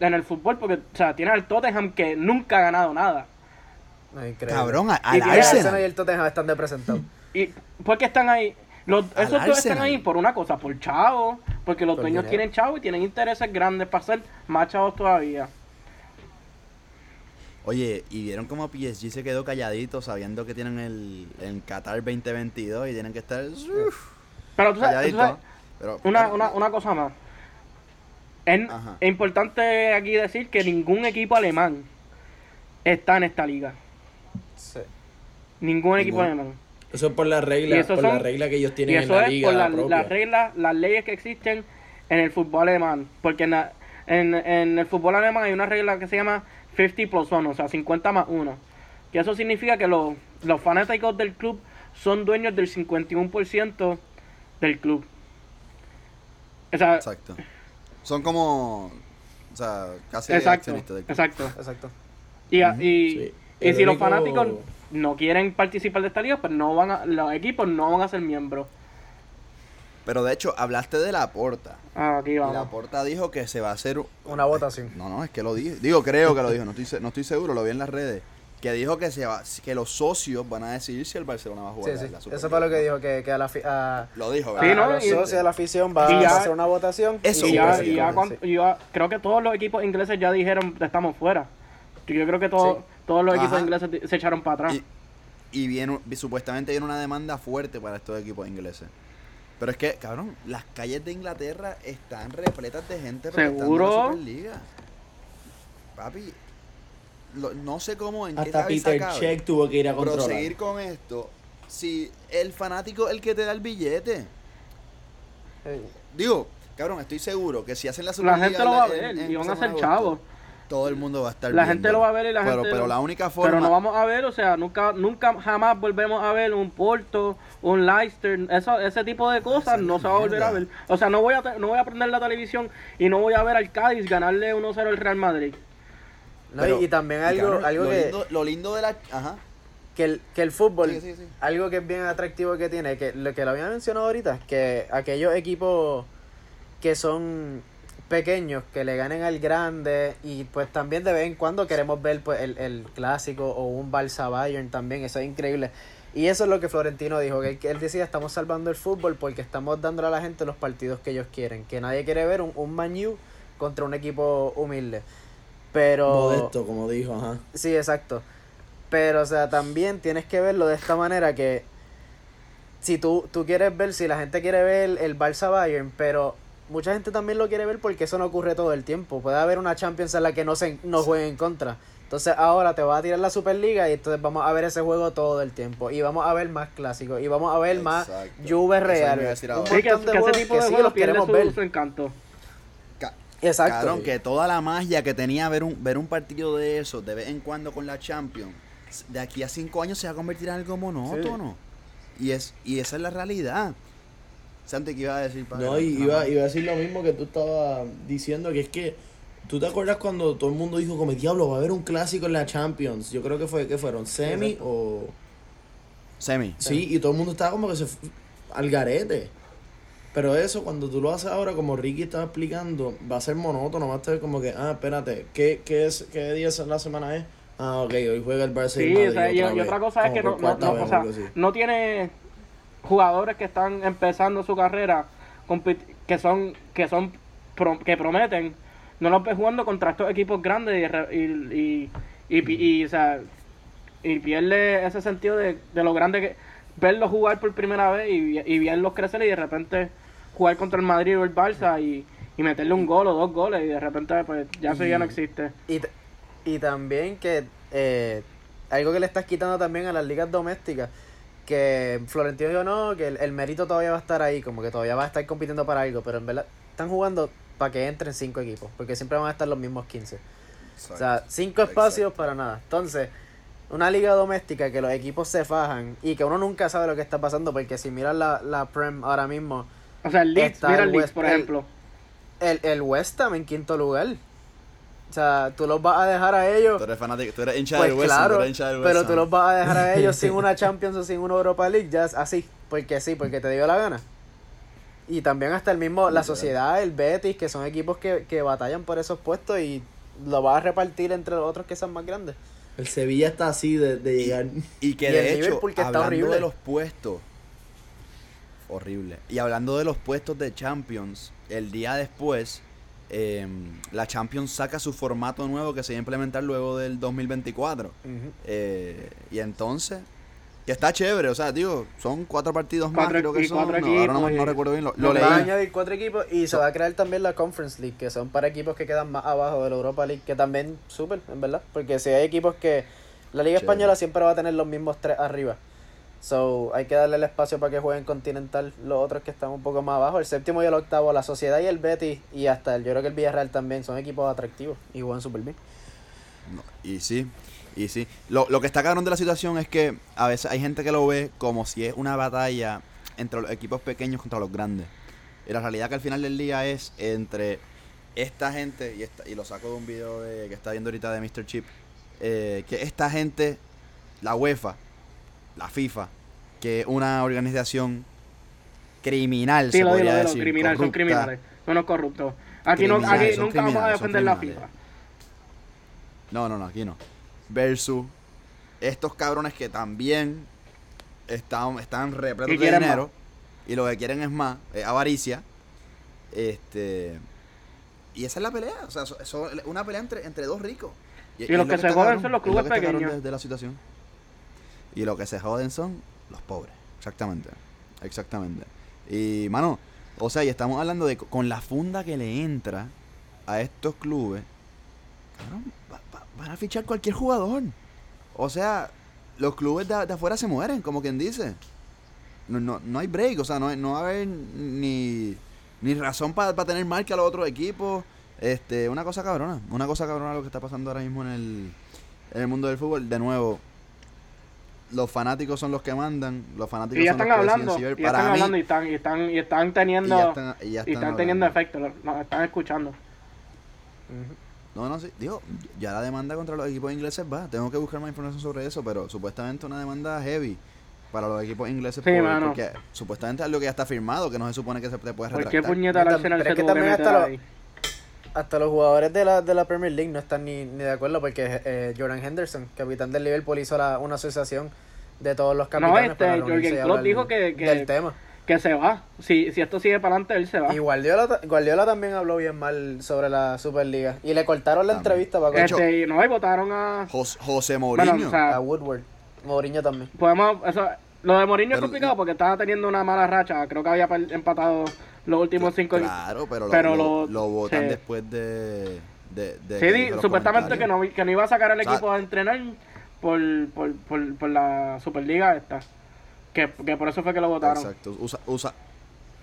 en el fútbol porque o sea, tiene al Tottenham que nunca ha ganado nada. No, increíble. Cabrón, al el Arsenal. Arsenal y el Tottenham están de presentados. ¿Y por qué están ahí? Los, esos dos están ahí por una cosa, por chavo, porque los Por dueños dinero. tienen chavo y tienen intereses grandes para ser más chavos todavía. Oye, y vieron cómo PSG se quedó calladito sabiendo que tienen el en Qatar 2022 y tienen que estar uf, Pero tú sabes, tú calladito. sabes- Pero, Una, una, una cosa más. Es, importante aquí decir que ningún equipo alemán está en esta liga. Sí. Ningún equipo alemán. Eso es por la Y regla, eso por la son- regla que ellos Y tienen en eso la es liga por la- las reglas, las leyes que existen en el fútbol alemán. Porque en, la- en, en el fútbol alemán hay una regla que se llama 50 plus 1, o sea, 50 más 1. Que eso significa que los, los fanáticos del club son dueños del 51% del club. O sea, Exacto. Son como o sea, casi exacto, accionistas exacto. Exacto. Y, y, Sí. y si los fanáticos no quieren participar de esta liga, pues no van a, los equipos no van a ser miembros. Pero de hecho, hablaste de la porta. Ah, aquí Y la vamos. porta dijo que se va a hacer Una votación. No, no, es que lo dijo. Digo, creo que lo dijo, no estoy, no estoy seguro, lo vi en las redes. Que dijo que se va, que los socios van a decidir si el Barcelona va a jugar Sí, la- sí. la Eso Superliga. fue lo que dijo, que, que a la fi- a, Lo dijo, a- Sí, ¿verdad? ¿no? a los Y- socios de la afición va ya- a hacer una votación. Eso Y ya, y ya sí. cuan- y ya- creo que todos los equipos ingleses ya dijeron estamos fuera. Yo creo que todos Sí. todos los equipos ingleses se echaron para atrás. Y, Y viene, supuestamente viene una demanda fuerte para estos equipos ingleses. Pero es que, cabrón, las calles de Inglaterra están repletas de gente protestando ¿Seguro? la Superliga. Papi, lo- no sé cómo, en Hasta cabeza Peter cabe Check tuvo que ir a controlar. proseguir con esto si el fanático es el que te da el billete. Eh, Digo, cabrón, estoy seguro que si hacen la La gente lo va a ver en y van a ser chavos. Todo el mundo va a estar La gente lo va a ver y la pero, gente Pero lo- la única forma... Pero no vamos a ver, o sea, nunca nunca jamás volvemos a ver un Porto, un Leicester, eso, ese tipo de cosas Esa no se va a volver a ver. O sea, no voy a no voy a prender la televisión y no voy a ver al Cádiz ganarle 1-0 al Real Madrid. No, Pero- y, también y, algo, cabrón, algo lo, que, lindo, lo lindo de la... Ajá. que, el, que el fútbol, algo que es bien atractivo que tiene, que lo que lo había mencionado ahorita, que aquellos equipos que son pequeños, que le ganen al grande, y pues también de vez en cuando queremos ver pues el, el clásico o un Barça Bayern también, eso es increíble. Y eso es lo que Florentino dijo, que él, él decía, estamos salvando el fútbol porque estamos dándole a la gente los partidos que ellos quieren, que nadie quiere ver un, un Man U contra un equipo humilde. Pero... Modesto, como dijo, ajá. Sí, exacto. Pero, o sea, también tienes que verlo de esta manera que si tú, tú quieres ver, si la gente quiere ver el Barça Bayern, pero mucha gente también lo quiere ver porque eso no ocurre todo el tiempo. Puede haber una Champions en la que no se no jueguen en contra. Entonces ahora te va a tirar la Superliga y entonces vamos a ver ese juego todo el tiempo. Y vamos a ver más clásicos. Y vamos a ver más. Juve Real. Sí, que, ese juegos tipo que de sí juego los pierde queremos su, ver. su encanto. Exacto. Cabrón, que toda la magia que tenía ver un, ver un partido de eso de vez en cuando con la Champions, de aquí a cinco años se va a convertir en algo monótono. Y es y esa es la realidad. Santi, ¿qué iba a decir? padre? No, y iba, iba a decir lo mismo que tú estabas diciendo, que es que ¿Tú te acuerdas cuando todo el mundo dijo como diablo va a haber un clásico en la Champions? Yo creo que fue que fueron semi Exacto. o Semi. sí, y todo el mundo estaba como que se al garete. Pero eso cuando tú lo haces ahora como Ricky estaba explicando, va a ser monótono, va a estar como que ah, espérate, ¿qué qué es qué día es la semana es? Ah, ok, hoy juega el Barça y Sí, o sea, y, otra y otra cosa es que no, no, no, vez o sea, no tiene jugadores que están empezando su carrera que son que son que prometen no los ves jugando contra estos equipos grandes y, y, y, y, o sea, pierde ese sentido de, de lo grande que verlos jugar por primera vez y, y verlos crecer y de repente jugar contra el Madrid o el Barça y, y meterle un gol o dos goles y de repente pues ya eso ya no existe Y, y también que eh, algo que le estás quitando también a las ligas domésticas, que Florentino dijo no, que el, el mérito todavía va a estar ahí, como que todavía va a estar compitiendo para algo, pero en verdad están jugando para que entren cinco equipos, porque siempre van a estar los mismos 15. O sea, cinco espacios para nada. Entonces, una liga doméstica que los equipos se fajan y que uno nunca sabe lo que está pasando, porque si miras la, la Prem ahora mismo, o sea el Leeds Está mira el Leeds West- por ejemplo el, el West Ham en quinto lugar. O sea, tú los vas a dejar a ellos. Tú eres fanático, tú eres hincha Pues del West Ham, claro, tú eres hincha del West pero Ham. tú los vas a dejar a [laughs] ellos sin una Champions o sin una Europa League, ya es así, porque sí, porque te dio la gana. Y también hasta el mismo, la sociedad, el Betis, que son equipos que, que batallan por esos puestos y lo vas a repartir entre los otros que son más grandes. El Sevilla está así de, de llegar. Y que Y de el hecho, hablando horrible. de los puestos, horrible. Y hablando de los puestos de Champions, el día después, em, la Champions saca su formato nuevo que se va a implementar luego del 2024. Eh, y entonces, que está chévere, o sea, digo, son cuatro partidos más, creo que son. no, ahora no, no recuerdo bien, lo, lo Lo van a leí. añadir cuatro equipos y se va a crear también la Conference League, que son para equipos que quedan más abajo de la Europa League, que también súper, en verdad. Porque si hay equipos que. La Liga Chévere. Española siempre va a tener los mismos tres arriba. So, hay que darle el espacio para que jueguen Continental los otros que están un poco más abajo. El séptimo y el octavo, la Sociedad y el Betis, y hasta el, yo creo que el Villarreal también son equipos atractivos y juegan súper bien. Y sí, y sí. Lo, lo que está cabrón de la situación es que a veces hay gente que lo ve como si es una batalla entre los equipos pequeños contra los grandes. Y la realidad que al final del día es entre esta gente, y, esta, y lo saco de un video de, que está viendo ahorita de Mr. Chip, eh, que esta gente, la UEFA, la FIFA, que es una organización criminal, Sí, se lo digo, podría lo digo, decir, criminal, son corrupta. criminales, son los corruptos. Aquí, no, aquí son nunca vamos a son defender la. FIFA. No, no, no, aquí no. Versus estos cabrones que también están, están repletos de dinero y lo que quieren es más, es avaricia. Este. Y esa es la pelea, o sea, es una pelea entre, entre dos ricos. Y los que se joden son los es lo clubes pequeños. De, de la situación. Y lo que se joden son los pobres. Exactamente. Exactamente. Y, mano, o sea, y estamos hablando de co- con la funda que le entra a estos clubes, cabrón, va- va- van a fichar cualquier jugador. O sea, los clubes de, de afuera se mueren, como quien dice. No, no, no hay break, o sea, no, no va a haber ni, ni razón para tener marca a los otros equipos. Este, una cosa cabrona, una cosa cabrona lo que está pasando ahora mismo en el, en el mundo del fútbol. De nuevo, los fanáticos son los que mandan, los fanáticos Y ya son están los que deciden hablando, si ver. y ya Para están mí, hablando y están, y están, y están teniendo, y ya están, y ya y están están teniendo efecto, nos están escuchando. No, no, sí. Digo, ya la demanda contra los equipos ingleses va. Tengo que buscar más información sobre eso, pero supuestamente una demanda heavy para los equipos ingleses. Sí, por-. Porque supuestamente es algo que ya está firmado, que no se supone que se te puede ¿Por retractar. qué puñeta No, Arsenal se que tuvo que también meter hasta lo- ahí? Hasta los jugadores de la, de la Premier League no están ni, ni de acuerdo porque eh, Jordan Henderson, capitán del Liverpool, hizo la, una asociación de todos los capitanes. este, para y Klopp dijo que- que- del tema. Que se va. Si, si esto sigue para adelante, él se va. Y Guardiola, Guardiola también habló bien mal sobre la Superliga. Y le cortaron la También. entrevista para Este, y no, y votaron a. Jos- José Bueno, Mourinho. o sea, a Woodward. Mourinho también. podemos. Eso, lo de Mourinho es complicado porque estaba teniendo una mala racha. Creo que había empatado los últimos cinco. claro, pero lo, pero lo, lo- lo votan sí. después de. de, de Sí, supuestamente que no, que no iba a sacar al O sea- equipo a entrenar por, por, por, por la Superliga esta. Que, que por eso fue que lo votaron. Exacto. Usa- usa-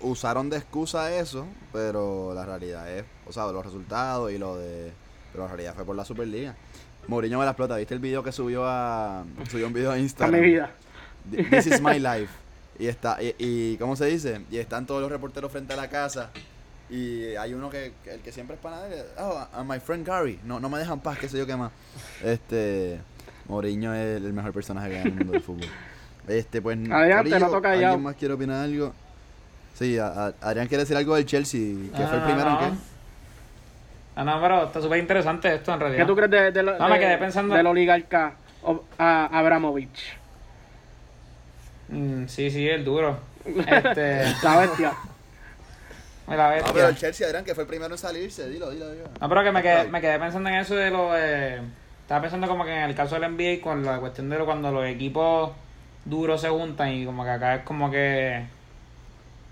usaron de excusa eso, pero la realidad es, o sea, los resultados y lo de. Pero la realidad fue por la Superliga. Mourinho me la explota. ¿Viste el video que subió a. Subió un video a Instagram? mi vida. This is my life. Y está, y, y ¿cómo se dice? Y están todos los reporteros frente a la casa. Y hay uno que, que- el que siempre es panadero. Oh, a my friend Gary. No, no me dejan paz, qué sé yo qué más. Este. Mourinho es el mejor personaje que hay en el mundo del fútbol. Este, pues. Adrián, te Corillo, noto callado. ¿Alguien más quiere opinar algo? Sí, a- a- Adrián quiere decir algo del Chelsea, que fue el Ah, primero no. en qué. Ah, no, pero está súper interesante esto en realidad. ¿Qué tú crees de, de, lo- No, me de- quedé pensando- del oligarca Abramovich? Mm, sí, sí, el duro. [laughs] Este, La bestia. [laughs] la No, bestia. pero el Chelsea, Adrián, que fue el primero en salirse. Dilo, dilo, dilo. No, pero que me quedé, me quedé pensando en eso de lo de... Estaba pensando como que en el caso del NBA con la cuestión de lo, cuando los equipos duros se juntan y como que acá es como que...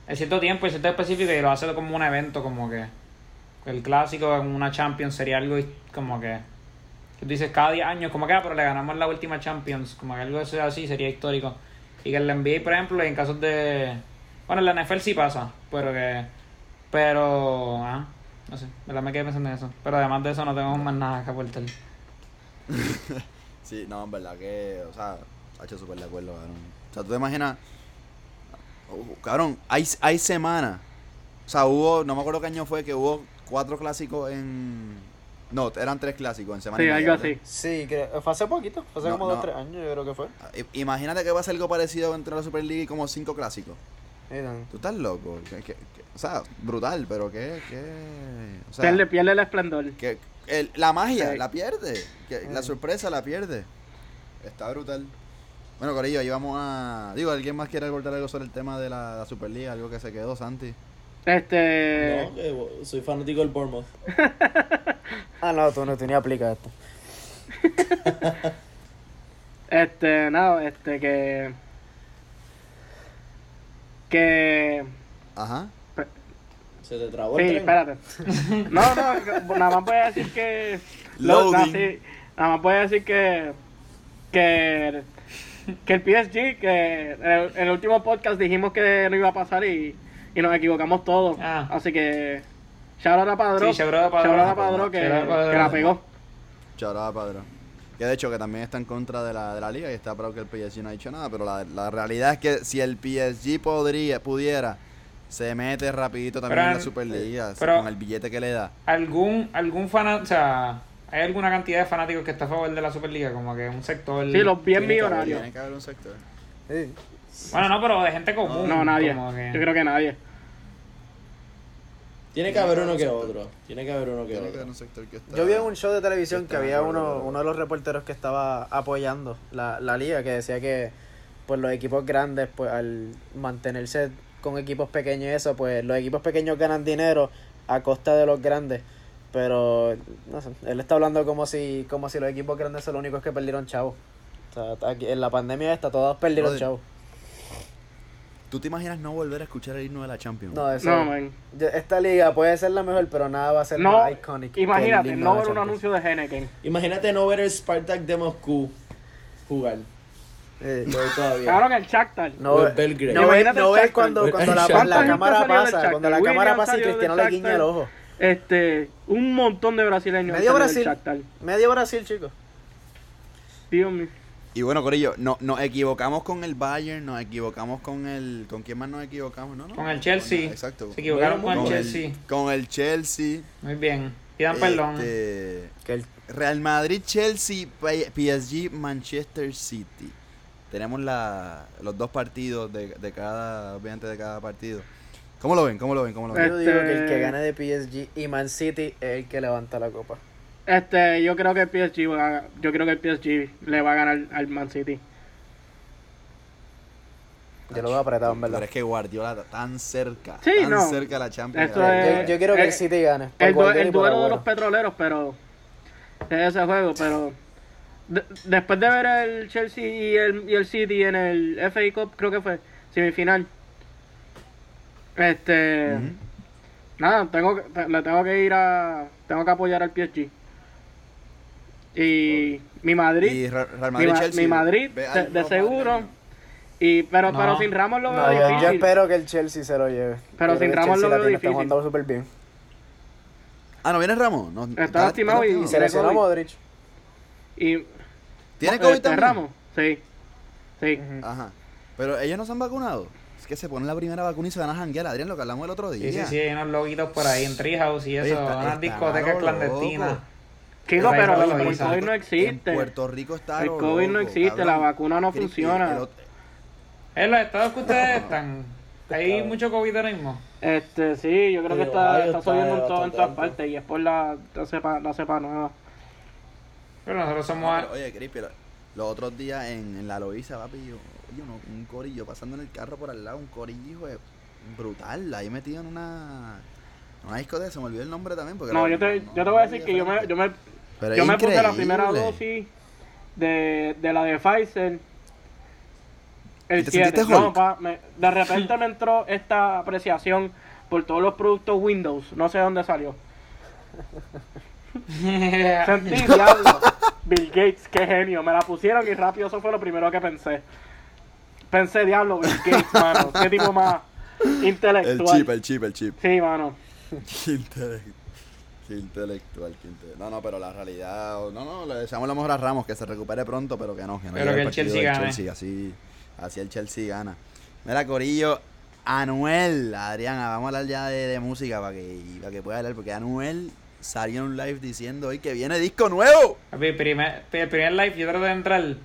En cierto tiempo y cierto específico y lo hace como un evento como que... El clásico en una Champions sería algo como que... que tú dices cada 10 años como que, ah, pero le ganamos la última Champions. Como que algo así sería histórico. Y que en la NBA, por ejemplo, en casos de... Bueno, en la NFL sí pasa, pero que... Pero... Ah, no sé, verdad me quedé pensando en eso. Pero además de eso no tenemos más nada que aportar. [laughs] Sí, no, en verdad que, o sea, ha hecho súper de acuerdo, cabrón. O sea, tú te imaginas, uh, cabrón, hay, hay semanas, o sea, hubo, no me acuerdo qué año fue, que hubo cuatro clásicos en, no, eran tres clásicos en semana Sí, y media, algo ¿verdad? así. Sí, creo- fue hace poquito. Fue hace No, como no. dos tres años, yo creo que fue. I- Imagínate que va a ser algo parecido entre la Superliga y como cinco clásicos. No. Tú estás loco, que- que- que- o sea, brutal, pero que, que, o sea, Pierde, pierde el esplendor. que el- la magia Sí. la pierde, que la sorpresa la pierde. Está brutal. Bueno, Corillo, ahí vamos a. Digo, ¿alguien más quiere abordar algo sobre el tema de la, la Superliga? Algo que se quedó, Santi. Este. No, que soy fanático del Bournemouth. [laughs] Ah, no, tú no, tú ni aplicas esto. [laughs] Este, nada, este, que. Que. Ajá. Se te trabó el Sí, tren. espérate. [laughs] No, no, nada más voy a decir que. lo- Loading. na- sí, nada más voy a decir que. Que. Que el PSG, que en el, en el último podcast dijimos que no iba a pasar y, y nos equivocamos todos. Ah. Así que. Shout out a Padrón. Sí, shout out a Padrón. Shout out a Padrón que, Shout out a Padrón. que la pegó. Que de hecho que también está en contra de la, de la liga y está para que el PSG no ha dicho nada, pero la, la realidad es que si el PSG podría, pudiera, se mete rapidito también Pero en la Superliga pero- con el billete que le da. ¿Algún, algún fan, o sea, hay alguna cantidad de fanáticos que está a favor de la Superliga? Como que un sector. Sí, los bien que millonarios. Tiene que haber un sector. Sí. Bueno, no, pero de gente común. No, nadie. como que- Yo creo que nadie. Tiene que haber uno que otro. Tiene que haber uno que otro. Yo vi en un show de televisión que había uno, uno de los reporteros que estaba apoyando la, la liga, que decía que pues los equipos grandes, pues al mantenerse con equipos pequeños y eso, pues los equipos pequeños ganan dinero a costa de los grandes. Pero, no sé, él está hablando como si, como si los equipos grandes son los únicos que perdieron chavos. Está- está aquí- en la pandemia esta, todos perdieron chavo. ¿Tú te imaginas no volver a escuchar el himno de la Champions? No, eso, No, man. yo- esta liga puede ser la mejor, pero nada va a ser No, más el imagínate, no ver un anuncio de Henneken. Imagínate no ver el Spartak de Moscú jugar. Eh, Lo veo todavía. Claro que el Shakhtar. No, O el ves- Belgrade. no, ves- Imagínate no el ves cuando, cuando la, ¿Cuánta la gente cámara pasa, cuando la William cámara pasa y Cristiano le guiña el ojo. Este, un montón de brasileños. Medio Brasil. Medio Brasil, chicos. Dios mío. Y bueno, Corillo, no, nos equivocamos con el Bayern, nos equivocamos con el... ¿Con quién más nos equivocamos? No, no. Con el Chelsea. Exacto. Se equivocaron con Con el el, Chelsea. con el Chelsea. Muy bien. Pidan perdón. este, Que el- Real Madrid, Chelsea, P- PSG, Manchester City. Tenemos la, los dos partidos de, de cada, obviamente de cada partido. ¿Cómo lo ven? ¿Cómo lo ven? ¿Cómo lo ven? yo digo que el que Este- gane de PSG y Man City es el que levanta la copa. Este, yo creo que el PSG va a- yo creo que el PSG le va a ganar al Man City. Yo lo veo apretado, en Pero verdad. es que Guardiola está tan cerca, Sí, tan no. cerca de la Champions. Esto Yo, es- yo quiero que el eh, City gane. El, duelo de los petroleros, pero es ese juego, pero de- después de ver el Chelsea y el, y el City en el FA Cup, creo que fue semifinal. Este, nada, tengo le tengo que ir a tengo que apoyar al PSG. Y mi Madrid, Y Re- Real mi, Madrid, Ma- Chelsea. mi Madrid ve de, seguro. Y pero No. pero sin Ramos lo veo No, yo, yo difícil. espero que el Chelsea se lo lleve. Pero Yo sin Ramos lo veo tiene, está difícil. jugando súper bien. Ah, ¿no viene Ramos? No, Está lastimado y- Y se lesionó COVID. Modric. Y ¿Tiene eh, COVID este, también? Ramos, sí. Sí. Ajá. Pero ellos no se han vacunado. Es que se ponen la primera vacuna y se van a janguear, Adrián, lo que hablamos el otro día. Sí, sí, sí, hay unos loguitos por ahí en Treehouse y eso, Oye, está- unas está discotecas loco. Chico, pero el COVID visa. no existe. En Puerto Rico está El COVID no existe, cabrón. la vacuna no funciona. otro- En los estados que ustedes están, hay mucho COVID ahora mismo. Este, sí, yo creo que está, está está subiendo en, todo- en todas partes y es por la, la cepa, la cepa nueva. Pero nosotros somos... No, pero, oye, Crispy, lo- los otros días en, en la Loiza, papi, yo, oye, uno- un corillo pasando en el carro por al lado, un corillo, brutal, ahí metido en una, una discoteca, se me olvidó el nombre también. Porque No, era- yo te, no- yo te voy a decir de que yo me, yo me, Pero yo me puse la primera dosis de, de la de Pfizer. El ¿Y te 7. sentiste No, Hulk? pa, me- de repente me entró esta apreciación por todos los productos Windows. No sé dónde salió. [laughs] Sentí, [laughs] diablo. Bill Gates, qué genio. Me la pusieron y rápido eso fue lo primero que pensé. Pensé, diablo, Bill Gates, mano. Qué tipo más El intelectual. chip, el chip, el chip. Sí, mano. [laughs] Intelectual. Qué intelectual, qué inte- No, no, pero la realidad. No, no, le deseamos lo mejor a Ramos, que se recupere pronto, pero que no, que no Pero que el Chelsea gane. Chelsea, así, así el Chelsea gana. Mira, Corillo, Anuel, Adriana, vamos a hablar ya de, de música para que, para que pueda hablar, porque Anuel salió en un live diciendo hoy que viene disco nuevo. Papi, el primer, el primer live, yo traté de entrar,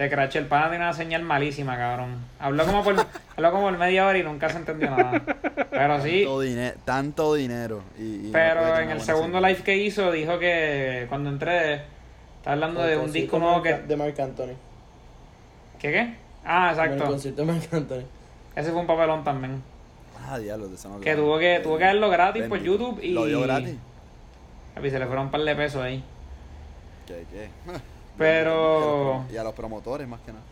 se crachó el pana tiene una señal malísima, cabrón. Habló como por, [laughs] habló como por media hora y nunca se entendió nada. Pero sí, Tanto, tanto dinero. Y, y pero en el segundo señal. live que hizo dijo que cuando entré, está hablando de un disco nuevo que... De Marc Anthony. ¿Qué qué? Ah, El exacto. concierto de Marc Anthony. Ese fue un papelón también. Ah, diablo, de Que tuvo que, tuvo que verlo gratis por. YouTube y... Lo dio gratis. Papi, se le fueron un par de pesos ahí. ¿Qué, qué? Pero- Y a los promotores, más que nada.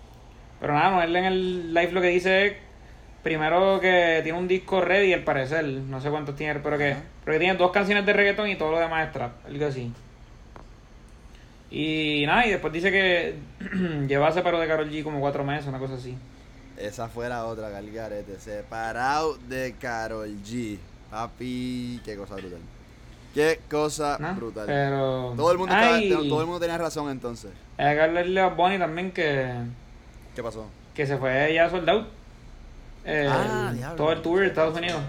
Pero nada, no, él en el live lo que dice es primero que tiene un disco ready al parecer, no sé cuántos tiene, pero que, pero que tiene dos canciones de reggaeton y todo lo demás es trap, algo así. Y nada, y después dice que [clears throat] lleva separado de Karol G como cuatro meses, una cosa así. Esa fue la otra, Galgarete. Separado de Carol G. Papi, qué cosa brutal. Qué cosa brutal. Pero... Todo el, mundo estaba- Ay, todo el mundo tenía razón entonces. Hay que hablarle a Bonnie también que, ¿Qué pasó? que se fue ya soldado. Eh, Ah, todo el tour de Estados Unidos.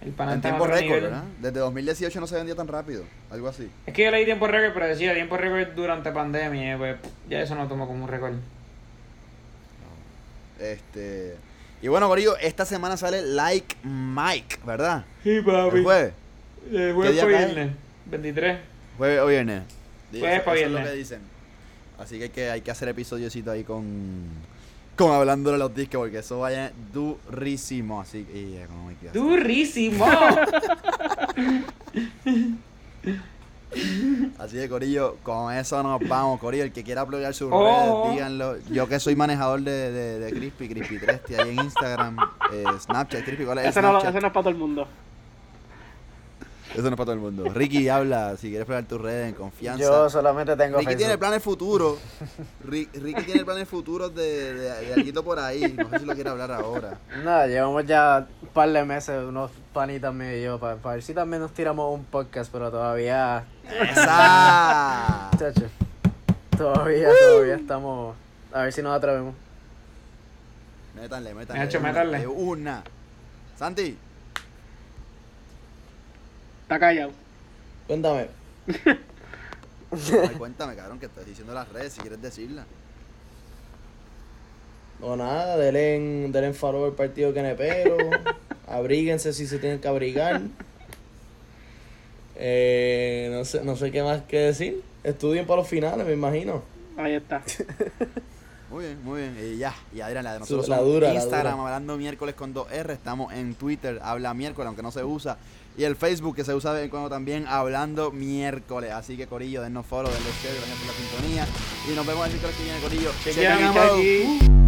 El En tiempo récord. ¿verdad? Desde 2018 no se vendía tan rápido. Algo así. Es que yo leí tiempo récord, pero decía tiempo récord durante pandemia, pues ya eso no tomo como un récord. Este. Y bueno, Gorillo, esta semana sale Like Mike, ¿verdad? Sí, ¿El jueves? Eh, ¿Qué jueves para viernes, 23. ¿Jueves o viernes? Jueves eso- pa' eso es lo viernes. que dicen. Así que hay que, hay que hacer episodiocito ahí con. Con hablando de los discos, porque eso vaya durísimo. Así que. y, eh, ¿cómo hay [laughs] que? ¡Durísimo! Así de Corillo, con eso nos vamos, Corillo. El que quiera apoyar sus Oh. redes, díganlo. Yo que soy manejador de, de, de Crispy, Crispy Tresti, ahí en Instagram, eh, Snapchat, Crispy, ¿cuál es no, ese no es para todo el mundo. Eso no es para todo el mundo. Ricky, habla, si quieres pegar tus redes en confianza. Yo solamente tengo Ricky tiene Facebook. planes futuros. [laughs] Ri- Ricky tiene planes futuros de, de, de alguito por ahí. No sé si lo quiere hablar ahora. Nada, llevamos ya un par de meses, unos panitas míos y yo, para ver si también nos tiramos un podcast, pero todavía, ¡Esa! chacho, todavía, todavía estamos, a ver si nos atrevemos. Métanle, métanle. Una, métanle. una. Santi, Está callado. Cuéntame. ay, [laughs] cuéntame, cabrón, que estás diciendo las redes, si quieres decirla. No, nada, denle en, denle en follow al partido [laughs] abríguense si se tienen que abrigar. Eh, no, sé, no sé qué más que decir. Estudien para los finales, me imagino. Ahí está. [laughs] Muy bien, muy bien. Y ya, y Adrián, la de nosotros La dura, la Instagram, dura. hablando miércoles con 2R. Estamos en Twitter, habla miércoles, aunque no se usa. Y el Facebook, que se usa de vez en cuando también, hablando miércoles. Así que, Corillo, dennos follow, denle share, gracias por la sintonía. Y nos vemos el miércoles que viene, Corillo. Chequeamos.